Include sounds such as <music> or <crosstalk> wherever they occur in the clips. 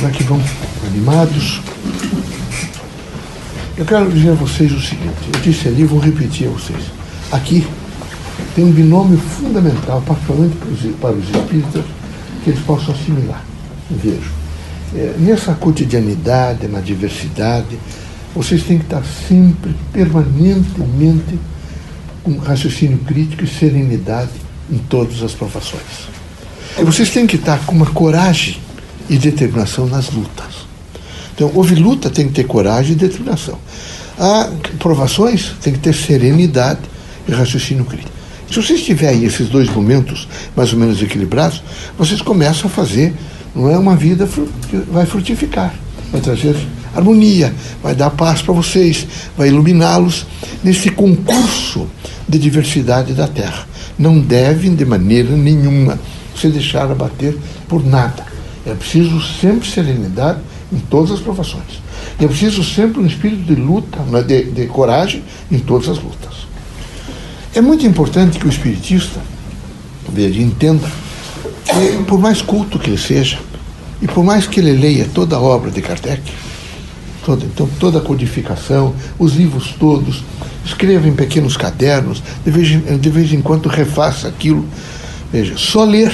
Já que vão animados. Eu quero dizer a vocês o seguinte, eu disse ali, vou repetir a vocês. Aqui tem um binômio fundamental, particularmente para os, espíritas, que eles possam assimilar. Vejo. É, nessa cotidianidade, na diversidade, vocês têm que estar sempre, permanentemente, com raciocínio crítico e serenidade em todas as provações. E vocês têm que estar com uma coragem e determinação nas lutas. Então, houve luta, tem que ter coragem e determinação. Há provações, tem que ter serenidade e raciocínio crítico. Se vocês tiverem esses dois momentos mais ou menos equilibrados, vocês começam a fazer, não é uma vida que vai frutificar, vai trazer harmonia, vai dar paz para vocês, vai iluminá-los nesse concurso de diversidade da Terra. Não devem, de maneira nenhuma, se deixar abater por nada. É preciso sempre serenidade em todas as provações. E é preciso sempre um espírito de luta, né, de, de coragem em todas as lutas. É muito importante que o espiritista veja, entenda que, por mais culto que ele seja, e por mais que ele leia toda a obra de Kardec, toda, então, toda a codificação, os livros todos, escreva em pequenos cadernos, de vez, de vez em quando refaça aquilo. Veja, só ler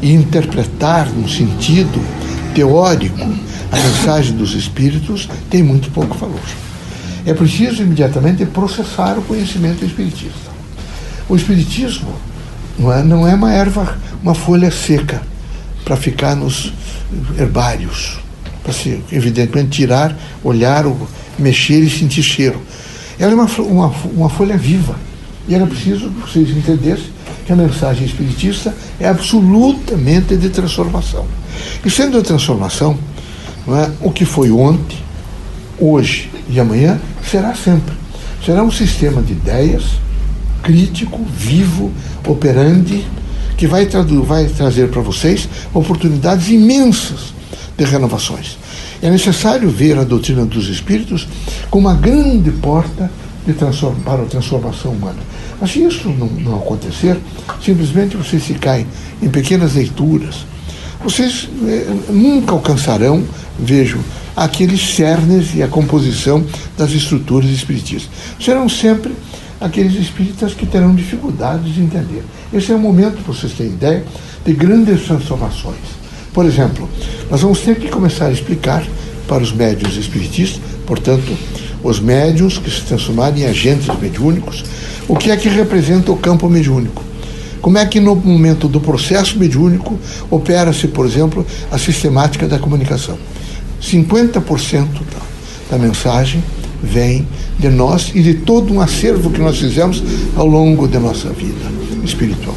e interpretar no sentido teórico a mensagem dos espíritos tem muito pouco valor. É preciso imediatamente processar o conhecimento espiritista. O espiritismo não é, não é uma erva, uma folha seca para ficar nos herbários, para se, evidentemente, tirar, olhar, mexer e sentir cheiro. Ela é uma, uma, uma folha viva. E era preciso que vocês entendessem que a mensagem espiritista é absolutamente de transformação. E sendo de transformação, é, o que foi ontem, hoje e amanhã será sempre. Será um sistema de ideias crítico, vivo, operante, que vai, vai trazer para vocês oportunidades imensas de renovações. É necessário ver a doutrina dos espíritos como uma grande porta de para a transformação humana. Mas se isso não, não acontecer, simplesmente vocês se caem em pequenas leituras. Vocês eh, nunca alcançarão, vejo, aqueles cernes e a composição das estruturas espiritistas. Serão sempre aqueles espíritas que terão dificuldades de entender. Esse é o momento, vocês terem ideia, de grandes transformações. Por exemplo, nós vamos ter que começar a explicar para os médios espiritistas, portanto, os médios que se transformarem em agentes mediúnicos, o que é que representa o campo mediúnico. Como é que no momento do processo mediúnico opera-se, por exemplo, a sistemática da comunicação? 50% da, da mensagem vem de nós e de todo um acervo que nós fizemos ao longo da nossa vida espiritual.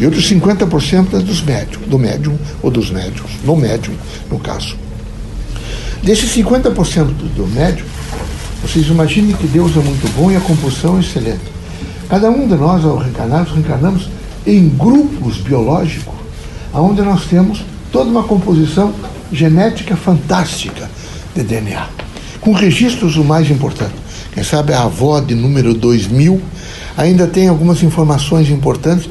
E outros 50% é dos médium, do médium ou dos médiums, no médium, no caso. Desses 50% do médium, vocês imaginem que Deus é muito bom e a composição é excelente. Cada um de nós, ao reencarnar, reencarnamos em grupos biológicos, onde nós temos toda uma composição genética fantástica de DNA, com registros o mais importante. Quem sabe a avó de número 2000 ainda tem algumas informações importantes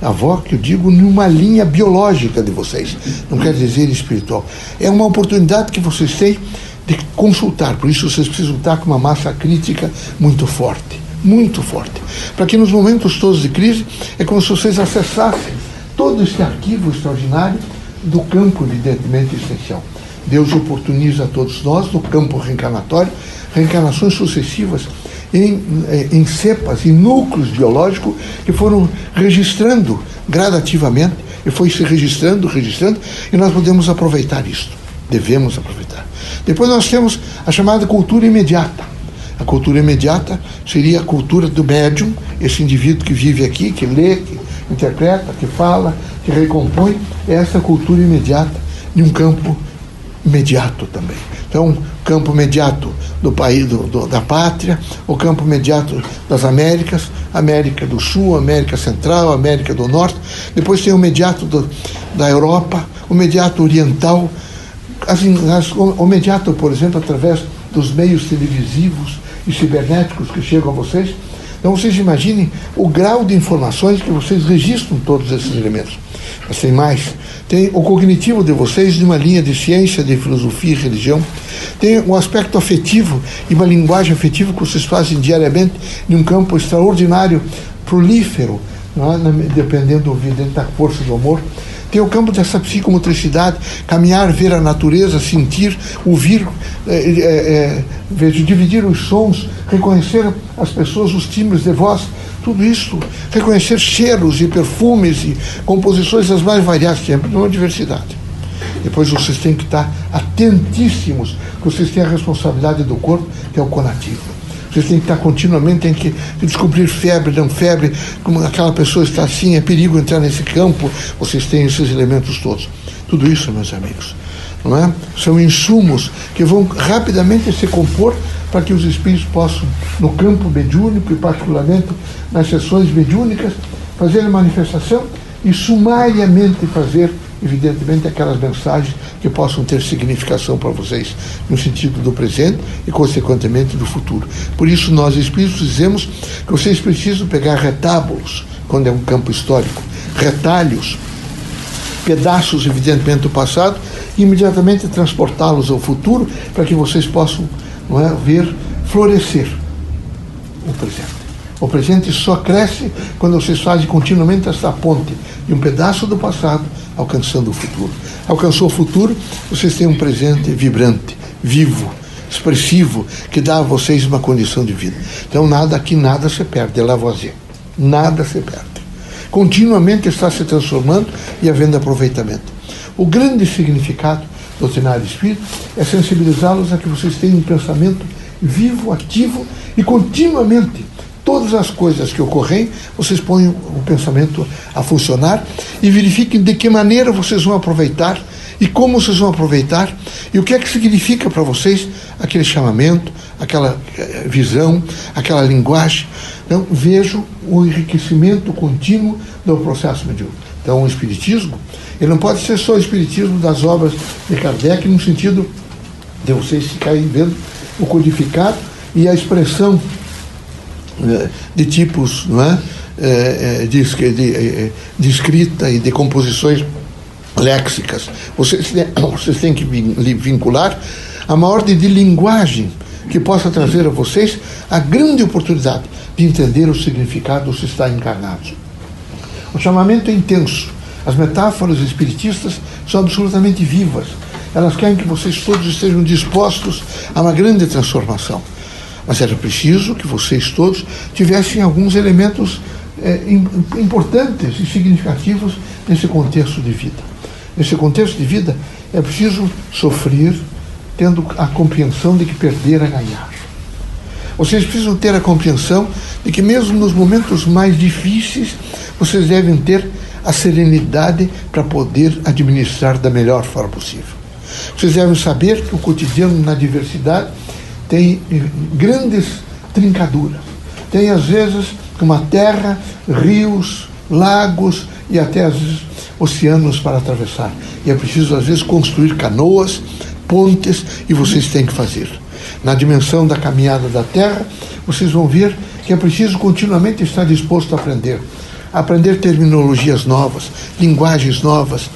avó que eu digo numa linha biológica de vocês, não quer dizer espiritual. É uma oportunidade que vocês têm de consultar, por isso vocês precisam estar com uma massa crítica muito forte, muito forte, para que nos momentos todos de crise é como se vocês acessassem todo esse arquivo extraordinário do campo, evidentemente, essencial. Deus oportuniza a todos nós, no campo reencarnatório, reencarnações sucessivas em, eh, em cepas, em núcleos biológicos que foram registrando gradativamente, e foi se registrando, registrando, e nós podemos aproveitar isso. Devemos aproveitar. Depois nós temos a chamada cultura imediata. A cultura imediata seria a cultura do médium, esse indivíduo que vive aqui, que lê, que interpreta, que fala, que recompõe, é essa cultura imediata de um campo imediato também. Então, campo imediato do país, do, do, da pátria, o campo imediato das Américas, América do Sul, América Central, América do Norte. Depois tem o imediato do, da Europa, o imediato oriental, as, as, o imediato, por exemplo, através dos meios televisivos e cibernéticos que chegam a vocês. Então vocês imaginem o grau de informações que vocês registram todos esses elementos. Mas tem mais. Tem o cognitivo de vocês de uma linha de ciência, de filosofia e religião. Tem um aspecto afetivo e uma linguagem afetiva que vocês fazem diariamente em um campo extraordinário, prolífero, é? dependendo do dentro da força do amor. Tem o campo dessa psicomotricidade, caminhar, ver a natureza, sentir, ouvir, é, é, é, dividir os sons, reconhecer as pessoas, os timbres de voz, tudo isso, reconhecer cheiros e perfumes e composições as mais variadas, sempre numa diversidade. Depois vocês têm que estar atentíssimos, porque vocês têm a responsabilidade do corpo, que é o conativo. Vocês têm que estar continuamente, têm que descobrir febre, não febre, como aquela pessoa está assim, é perigo entrar nesse campo. Vocês têm esses elementos todos. Tudo isso, meus amigos, não é? São insumos que vão rapidamente se compor para que os espíritos possam, no campo mediúnico e particularmente nas sessões mediúnicas, fazer a manifestação e sumariamente fazer, evidentemente, aquelas mensagens que possam ter significação para vocês no sentido do presente e, consequentemente, do futuro. Por isso, nós espíritos dizemos que vocês precisam pegar retábulos, quando é um campo histórico, retalhos, pedaços, evidentemente, do passado, e imediatamente transportá-los ao futuro para que vocês possam não é, ver florescer o presente. O presente só cresce quando vocês fazem continuamente essa ponte de um pedaço do passado alcançando o futuro. Alcançou o futuro, vocês têm um presente vibrante, vivo, expressivo, que dá a vocês uma condição de vida. Então, nada aqui, nada se perde, é Lavoisier. Nada se perde. Continuamente está se transformando e havendo aproveitamento. O grande significado doutrinário espírita é sensibilizá-los a que vocês tenham um pensamento vivo, ativo e continuamente todas as coisas que ocorrem, vocês põem o pensamento a funcionar e verifiquem de que maneira vocês vão aproveitar e como vocês vão aproveitar e o que é que significa para vocês aquele chamamento, aquela eh, visão, aquela linguagem. Então, vejo o enriquecimento contínuo do processo mediúnico. Então, o Espiritismo, ele não pode ser só o Espiritismo das obras de Kardec, no sentido de vocês ficarem vendo o codificado e a expressão de tipos não é? é, é de, de, de escrita e de composições léxicas. Vocês, <coughs> vocês têm que vincular a uma ordem de linguagem que possa trazer a vocês a grande oportunidade de entender o significado dos estar encarnados. O chamamento é intenso. As metáforas espiritistas são absolutamente vivas. Elas querem que vocês todos estejam dispostos a uma grande transformação. Mas era preciso que vocês todos tivessem alguns elementos é, importantes e significativos nesse contexto de vida. Nesse contexto de vida, é preciso sofrer, tendo a compreensão de que perder é ganhar. Vocês precisam ter a compreensão de que, mesmo nos momentos mais difíceis, vocês devem ter a serenidade para poder administrar da melhor forma possível. Vocês devem saber que o cotidiano na diversidade tem grandes trincaduras. Tem, às vezes, uma terra, rios, lagos e até, às vezes, oceanos para atravessar. E é preciso, às vezes, construir canoas, pontes, e vocês têm que fazer. Na dimensão da caminhada da terra, vocês vão ver que é preciso continuamente estar disposto a aprender. Aprender terminologias novas, linguagens novas,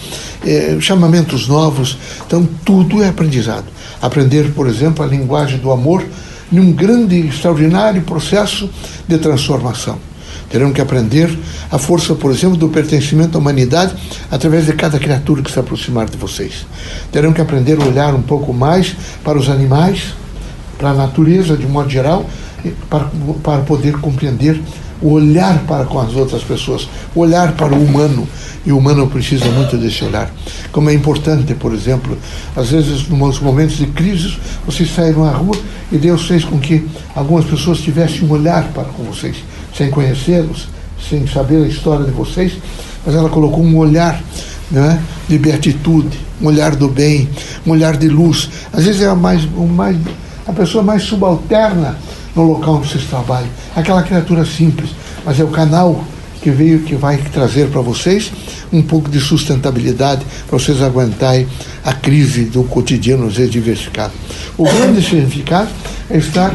eh, chamamentos novos. Então, tudo é aprendizado aprender, por exemplo, a linguagem do amor num grande e extraordinário processo de transformação. Terão que aprender a força, por exemplo, do pertencimento à humanidade através de cada criatura que se aproximar de vocês. Terão que aprender a olhar um pouco mais para os animais, para a natureza de um modo geral, para, para poder compreender o olhar para com as outras pessoas, o olhar para o humano. E o humano precisa muito desse olhar. Como é importante, por exemplo, às vezes, nos momentos de crise, vocês saíram à rua e Deus fez com que algumas pessoas tivessem um olhar para com vocês, sem conhecê-los, sem saber a história de vocês, mas ela colocou um olhar né, de beatitude, um olhar do bem, um olhar de luz. Às vezes é a, mais, mais, a pessoa mais subalterna no local onde vocês trabalham. Aquela criatura simples, mas é o canal que veio que vai trazer para vocês um pouco de sustentabilidade para vocês aguentarem a crise do cotidiano, às vezes diversificado. O grande significado é estar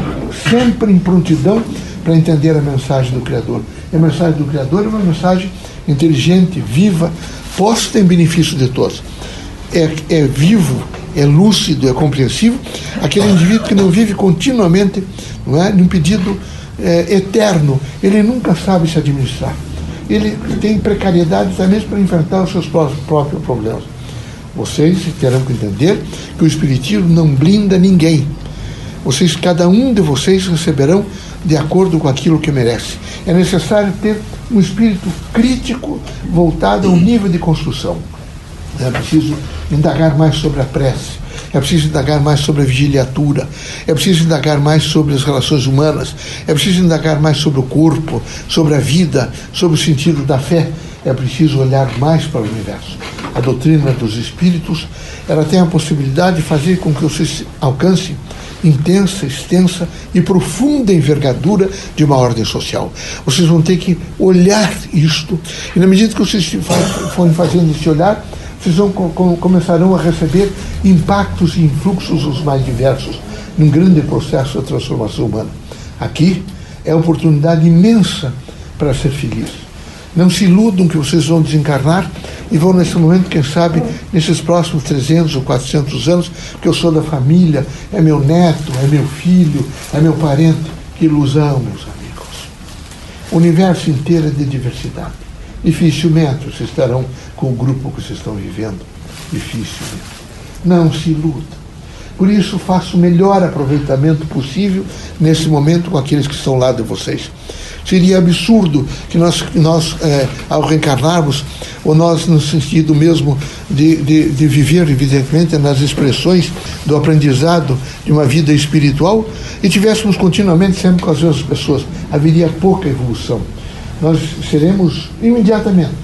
sempre em prontidão para entender a mensagem do Criador. E a mensagem do Criador é uma mensagem inteligente, viva, posta em benefício de todos. É, é vivo, é lúcido, é compreensivo, aquele indivíduo que não vive continuamente não é, num pedido é, eterno, ele nunca sabe se administrar. Ele tem precariedade também para enfrentar os seus próprios problemas. Vocês terão que entender que o Espiritismo não blinda ninguém. Vocês, cada um de vocês receberão de acordo com aquilo que merece. É necessário ter um espírito crítico voltado ao nível de construção. É preciso indagar mais sobre a prece, é preciso indagar mais sobre a vigiliatura, é preciso indagar mais sobre as relações humanas, é preciso indagar mais sobre o corpo, sobre a vida, sobre o sentido da fé. É preciso olhar mais para o universo. A doutrina dos espíritos, ela tem a possibilidade de fazer com que você alcance intensa, extensa e profunda envergadura de uma ordem social. Vocês vão ter que olhar isto, e na medida que vocês forem fazendo esse olhar, vocês começarão a receber impactos e influxos os mais diversos num grande processo de transformação humana. Aqui é oportunidade imensa para ser feliz. Não se iludam que vocês vão desencarnar e vão nesse momento, quem sabe, nesses próximos 300 ou 400 anos, que eu sou da família, é meu neto, é meu filho, é meu parente. Que ilusão, meus amigos. O universo inteiro é de diversidade. Dificilmente vocês estarão com o grupo que vocês estão vivendo. Dificilmente. Não se iludam. Por isso, faço o melhor aproveitamento possível nesse momento com aqueles que estão lá de vocês. Seria absurdo que nós, nós é, ao reencarnarmos, ou nós no sentido mesmo de, de, de viver, evidentemente, nas expressões do aprendizado de uma vida espiritual, e tivéssemos continuamente sempre com as mesmas pessoas, haveria pouca evolução. Nós seremos imediatamente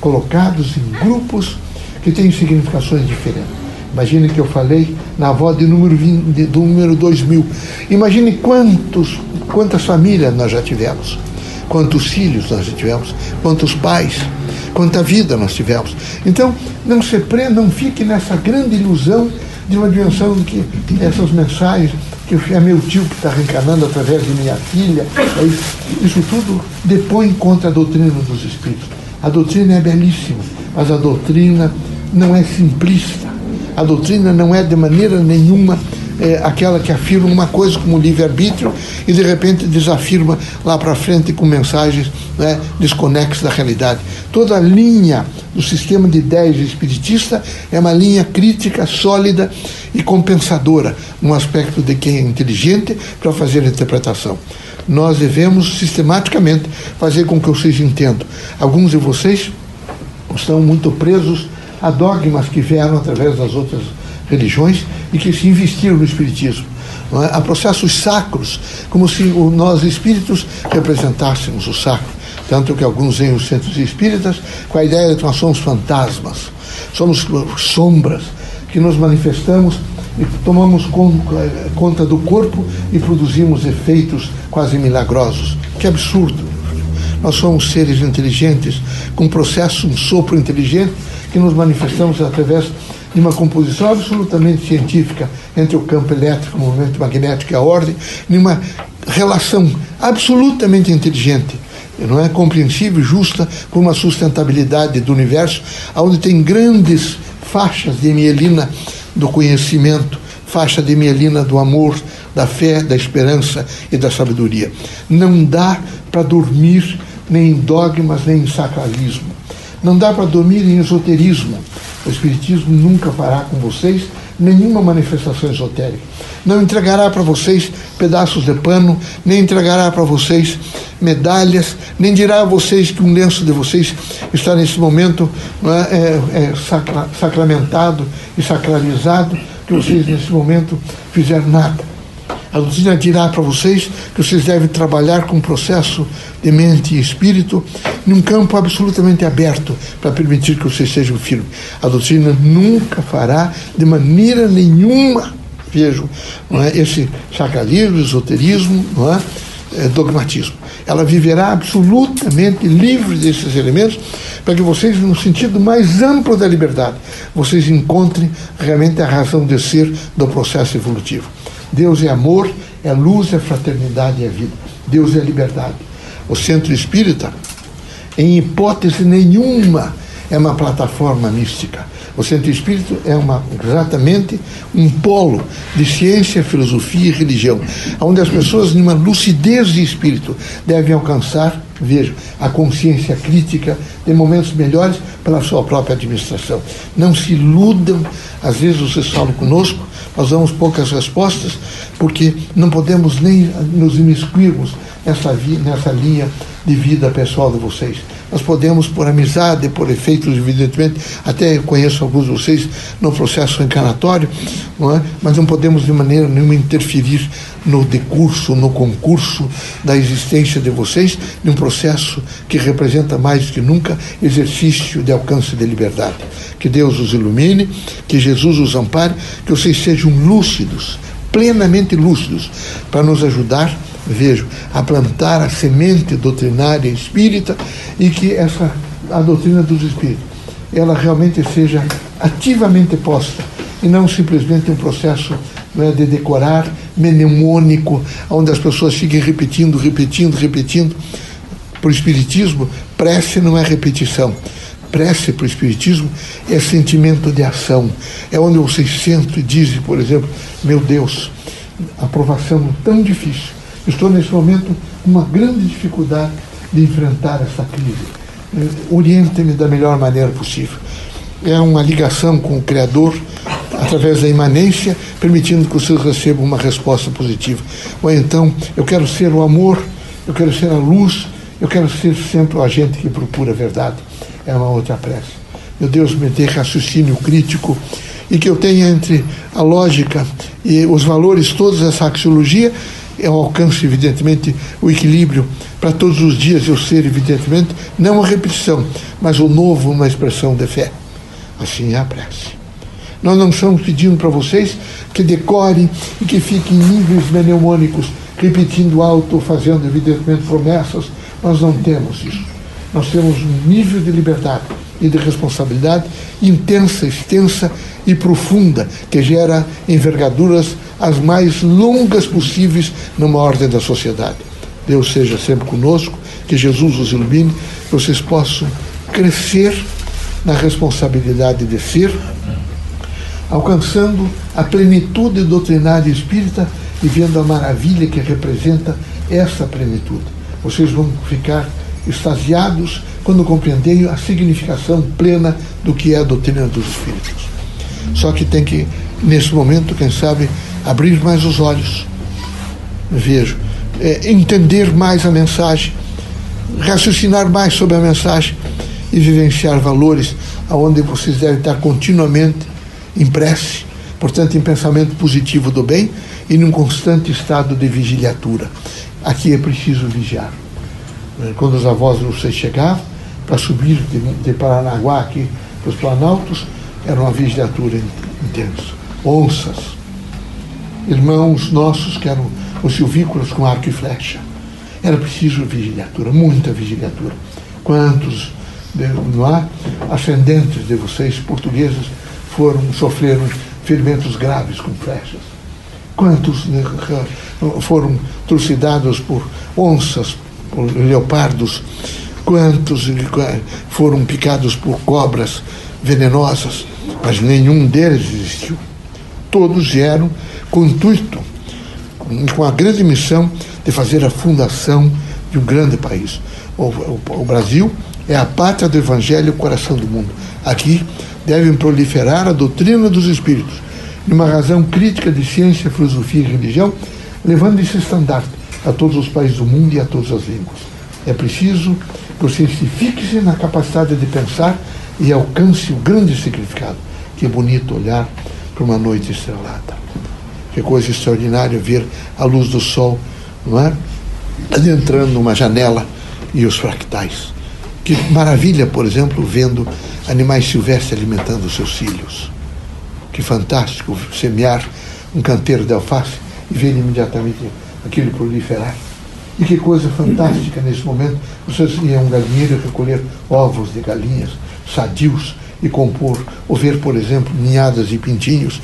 colocados em grupos que têm significações diferentes. Imagine que eu falei na avó de número 20, do número 2000. Imagine quantos, quantas famílias nós já tivemos, quantos filhos nós já tivemos, quantos pais, quanta vida nós tivemos. Então, não se prenda, não fique nessa grande ilusão de uma dimensão de que essas mensagens, que é meu tio que está reencarnando através de minha filha, é isso, isso tudo depõe contra a doutrina dos espíritos. A doutrina é belíssima, mas a doutrina não é simplista a doutrina não é de maneira nenhuma é, aquela que afirma uma coisa como livre-arbítrio e de repente desafirma lá para frente com mensagens né, desconexas da realidade. Toda a linha do sistema de ideias espiritista é uma linha crítica, sólida e compensadora, no aspecto de quem é inteligente para fazer a interpretação. Nós devemos sistematicamente fazer com que vocês entendam. Alguns de vocês estão muito presos a dogmas que vieram através das outras religiões e que se investiram no Espiritismo. É? Há processos sacros, como se nós espíritos representássemos o sacro. Tanto que alguns vêm os centros espíritas com a ideia de que nós somos fantasmas, somos sombras que nos manifestamos e tomamos conta do corpo e produzimos efeitos quase milagrosos. Que absurdo! Nós somos seres inteligentes, com um processo, um sopro inteligente que nos manifestamos através de uma composição absolutamente científica entre o campo elétrico, o movimento magnético e a ordem, numa relação absolutamente inteligente, não é compreensível justa com uma sustentabilidade do universo, onde tem grandes faixas de mielina do conhecimento, faixa de mielina do amor, da fé, da esperança e da sabedoria. Não dá para dormir nem em dogmas, nem em sacralismo. Não dá para dormir em esoterismo. O Espiritismo nunca fará com vocês nenhuma manifestação esotérica. Não entregará para vocês pedaços de pano, nem entregará para vocês medalhas, nem dirá a vocês que um lenço de vocês está nesse momento é, é, é sacra, sacramentado e sacralizado, que vocês nesse momento fizeram nada. A doutrina dirá para vocês que vocês devem trabalhar com um processo de mente e espírito num campo absolutamente aberto para permitir que vocês sejam firmes. A doutrina nunca fará de maneira nenhuma, vejam, não é, esse sacralismo, esoterismo, não é, é, dogmatismo. Ela viverá absolutamente livre desses elementos para que vocês, no sentido mais amplo da liberdade, vocês encontrem realmente a razão de ser do processo evolutivo. Deus é amor, é luz, é fraternidade, é vida. Deus é liberdade. O centro espírita em hipótese nenhuma, é uma plataforma mística. O centro espírito é uma, exatamente um polo de ciência, filosofia e religião, onde as pessoas, numa lucidez de espírito, devem alcançar, veja, a consciência crítica de momentos melhores pela sua própria administração. Não se iludam, às vezes vocês falam conosco, nós damos poucas respostas, porque não podemos nem nos imiscuirmos nessa, nessa linha de vida pessoal de vocês. Nós podemos, por amizade, por efeitos, evidentemente, até conheço alguns de vocês no processo encarnatório, não é? mas não podemos de maneira nenhuma interferir no decurso, no concurso da existência de vocês, num processo que representa mais que nunca exercício de alcance de liberdade. Que Deus os ilumine, que Jesus os ampare, que vocês sejam lúcidos, plenamente lúcidos, para nos ajudar vejo, a plantar a semente doutrinária espírita e que essa a doutrina dos espíritos ela realmente seja ativamente posta e não simplesmente um processo é, de decorar mnemônico, onde as pessoas fiquem repetindo, repetindo, repetindo. Para o Espiritismo, prece não é repetição. Prece para o Espiritismo é sentimento de ação. É onde você sente e diz, por exemplo, meu Deus, aprovação tão difícil Estou nesse momento com uma grande dificuldade de enfrentar essa crise. Eh, oriente-me da melhor maneira possível. É uma ligação com o Criador através da imanência, permitindo que vocês recebam uma resposta positiva. Ou então, eu quero ser o amor, eu quero ser a luz, eu quero ser sempre o agente que procura a verdade. É uma outra prece. Meu Deus, me dê raciocínio crítico e que eu tenha entre a lógica e os valores todos dessa axiologia eu alcanço, evidentemente, o equilíbrio para todos os dias eu ser, evidentemente, não a repetição, mas o novo, uma expressão de fé. Assim é a prece. Nós não estamos pedindo para vocês que decorem e que fiquem em níveis mnemônicos, repetindo alto, fazendo, evidentemente, promessas. Nós não temos isso. Nós temos um nível de liberdade e de responsabilidade intensa, extensa e profunda, que gera envergaduras as mais longas possíveis numa ordem da sociedade. Deus seja sempre conosco, que Jesus os ilumine, que vocês possam crescer na responsabilidade de ser, alcançando a plenitude doutrinária espírita e vendo a maravilha que representa essa plenitude. Vocês vão ficar extasiados quando compreenderem a significação plena do que é a doutrina dos Espíritos. Só que tem que, nesse momento, quem sabe, abrir mais os olhos, vejo, é, entender mais a mensagem, raciocinar mais sobre a mensagem e vivenciar valores aonde vocês devem estar continuamente em prece, portanto, em pensamento positivo do bem e num constante estado de vigiliatura. Aqui é preciso vigiar. Quando os avós de vocês chegavam, para subir de, de Paranaguá aqui para os Planaltos, era uma vigiliatura intensa. Onças, irmãos nossos que eram os silvícolas com arco e flecha. Era preciso vigiliatura, muita vigiliatura. Quantos não há, ascendentes de vocês, portugueses, foram, sofreram ferimentos graves com flechas? Quantos né, <laughs> foram trucidados por onças, por leopardos? Quantos foram picados por cobras venenosas? Mas nenhum deles existiu. Todos vieram com intuito, com a grande missão de fazer a fundação de um grande país. O, o, o Brasil é a pátria do Evangelho, o coração do mundo. Aqui devem proliferar a doutrina dos Espíritos, numa razão crítica de ciência, filosofia e religião, levando esse estandarte a todos os países do mundo e a todas as línguas. É preciso que você se fixe na capacidade de pensar e alcance o grande significado. Que bonito olhar para uma noite estrelada. Que coisa extraordinária ver a luz do sol, não é? Adentrando uma janela e os fractais. Que maravilha, por exemplo, vendo animais silvestres alimentando seus filhos. Que fantástico semear um canteiro de alface e ver imediatamente aquilo proliferar. E que coisa fantástica nesse momento, vocês iam a um galinheiro recolher ovos de galinhas sadios e compor, ou ver, por exemplo, ninhadas de pintinhos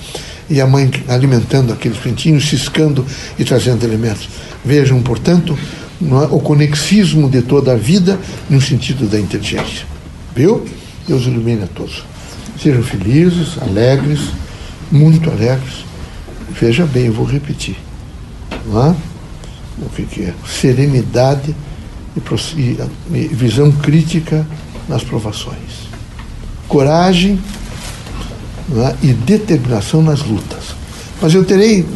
e a mãe alimentando aqueles pintinhos, ciscando e trazendo alimentos. Vejam, portanto, é? o conexismo de toda a vida no sentido da inteligência. Viu? Deus ilumine a todos. Sejam felizes, alegres, muito alegres. Veja bem, eu vou repetir. Não é? O que, é? Serenidade e, e visão crítica nas provações. Coragem é? e determinação nas lutas. Mas eu terei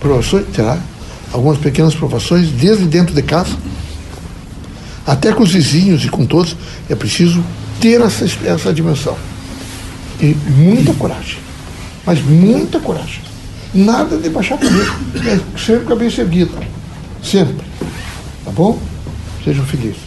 provações, terá algumas pequenas provações desde dentro de casa, até com os vizinhos e com todos, é preciso ter essa, essa dimensão. E muita coragem. Mas muita coragem. Nada de baixar a cabeça. É sempre cabeça erguida. Sempre. Tá bom? Sejam felizes.